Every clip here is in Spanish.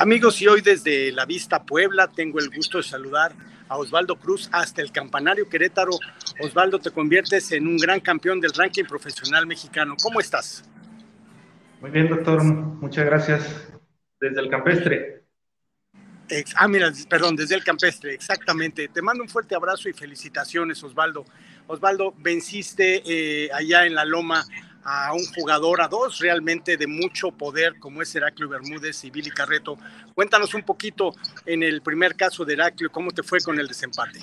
Amigos, y hoy desde la Vista Puebla tengo el gusto de saludar a Osvaldo Cruz hasta el Campanario Querétaro. Osvaldo, te conviertes en un gran campeón del ranking profesional mexicano. ¿Cómo estás? Muy bien, doctor. Muchas gracias. Desde el campestre. ah, mira, perdón, desde el campestre, exactamente. Te mando un fuerte abrazo y felicitaciones, Osvaldo. Osvaldo, venciste eh, allá en la Loma a un jugador, a dos realmente de mucho poder, como es Heraclio Bermúdez y Billy Carreto. Cuéntanos un poquito en el primer caso de Heraclio, ¿cómo te fue con el desempate?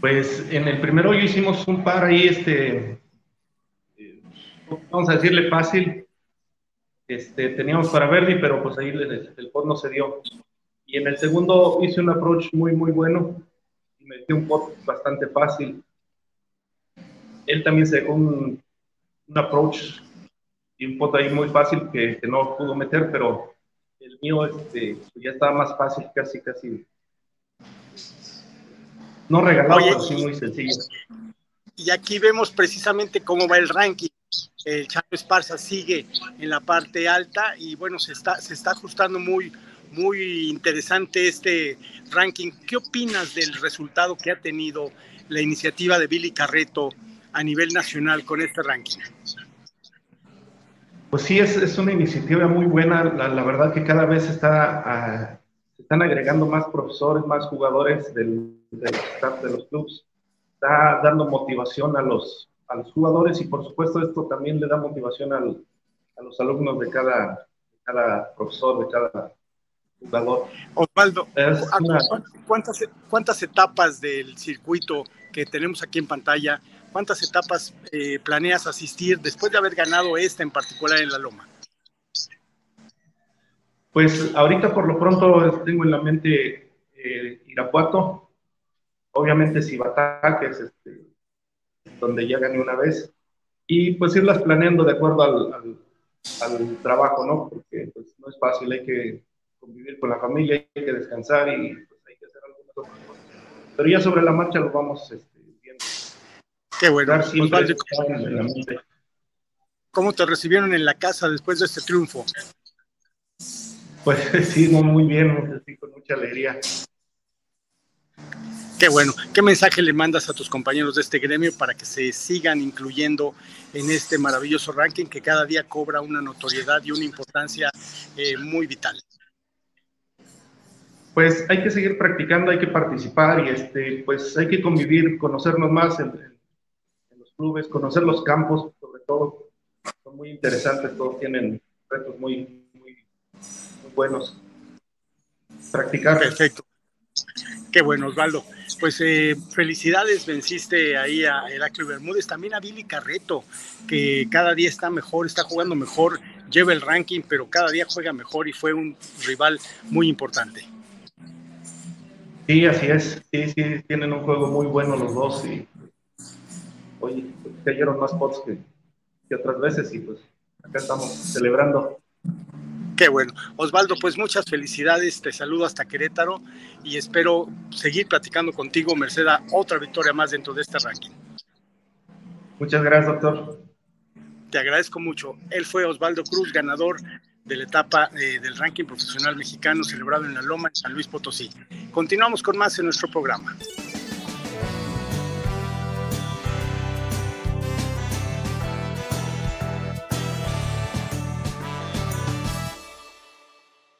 Pues en el primero yo hicimos un par ahí, este, vamos a decirle fácil, este, teníamos para Verdi, pero pues ahí el, el pot no se dio. Y en el segundo hice un approach muy, muy bueno y me dio un pot bastante fácil él también se dejó un, approach y un pot ahí muy fácil que, no pudo meter, pero el mío este, ya estaba más fácil, casi, casi. No regalado, pero sí muy sencillo. Y aquí vemos precisamente cómo va el ranking. El Chapo Esparza sigue en la parte alta y bueno, se está, se está ajustando muy, muy interesante este ranking. ¿Qué opinas del resultado que ha tenido la iniciativa de Billy Carreto a nivel nacional con este ranking? Pues sí, es, es una iniciativa muy buena. La, verdad que cada vez está, ah, se están agregando más profesores, más jugadores del, del staff de los clubes. Está dando motivación a los, a los jugadores y por supuesto esto también le da motivación al, a los alumnos de cada, cada profesor, de cada jugador. Osvaldo, ¿cuántas, ¿cuántas etapas del circuito que tenemos aquí en pantalla ¿Cuántas etapas eh, planeas asistir después de haber ganado esta en particular en la Loma? Pues ahorita por lo pronto tengo en la mente eh, Irapuato, obviamente Cibatá, que es este, donde ya gané una vez, y pues irlas planeando de acuerdo al, trabajo, ¿no? Porque pues, no es fácil, hay que convivir con la familia, hay que descansar y pues, hay que hacer algunas otras cosas. Pero ya sobre la marcha lo vamos este, Qué bueno. ¿Cómo te recibieron en la casa después de este triunfo? Pues sí, muy bien, con mucha alegría. Qué bueno. ¿Qué mensaje le mandas a tus compañeros de este gremio para que se sigan incluyendo en este maravilloso ranking que cada día cobra una notoriedad y una importancia eh, muy vital? Pues hay que seguir practicando, hay que participar y este, pues hay que convivir, conocernos más en, clubes, conocer los campos, sobre todo, son muy interesantes, todos tienen retos muy, muy, buenos. Practicar. Perfecto. Qué bueno, Osvaldo. Pues eh, felicidades, venciste ahí a Heraclio Bermúdez, también a Billy Carreto, que cada día está mejor, está jugando mejor, lleva el ranking, pero cada día juega mejor y fue un rival muy importante. Sí, así es. Sí, sí, tienen un juego muy bueno los dos y oye, cayeron más pots que, que otras veces y pues acá estamos celebrando. Qué bueno. Osvaldo, pues muchas felicidades, te saludo hasta Querétaro y espero seguir platicando contigo, Merced, otra victoria más dentro de este ranking. Muchas gracias, doctor. Te agradezco mucho. Él fue Osvaldo Cruz, ganador de la etapa eh, del ranking profesional mexicano celebrado en la Loma en San Luis Potosí. Continuamos con más en nuestro programa.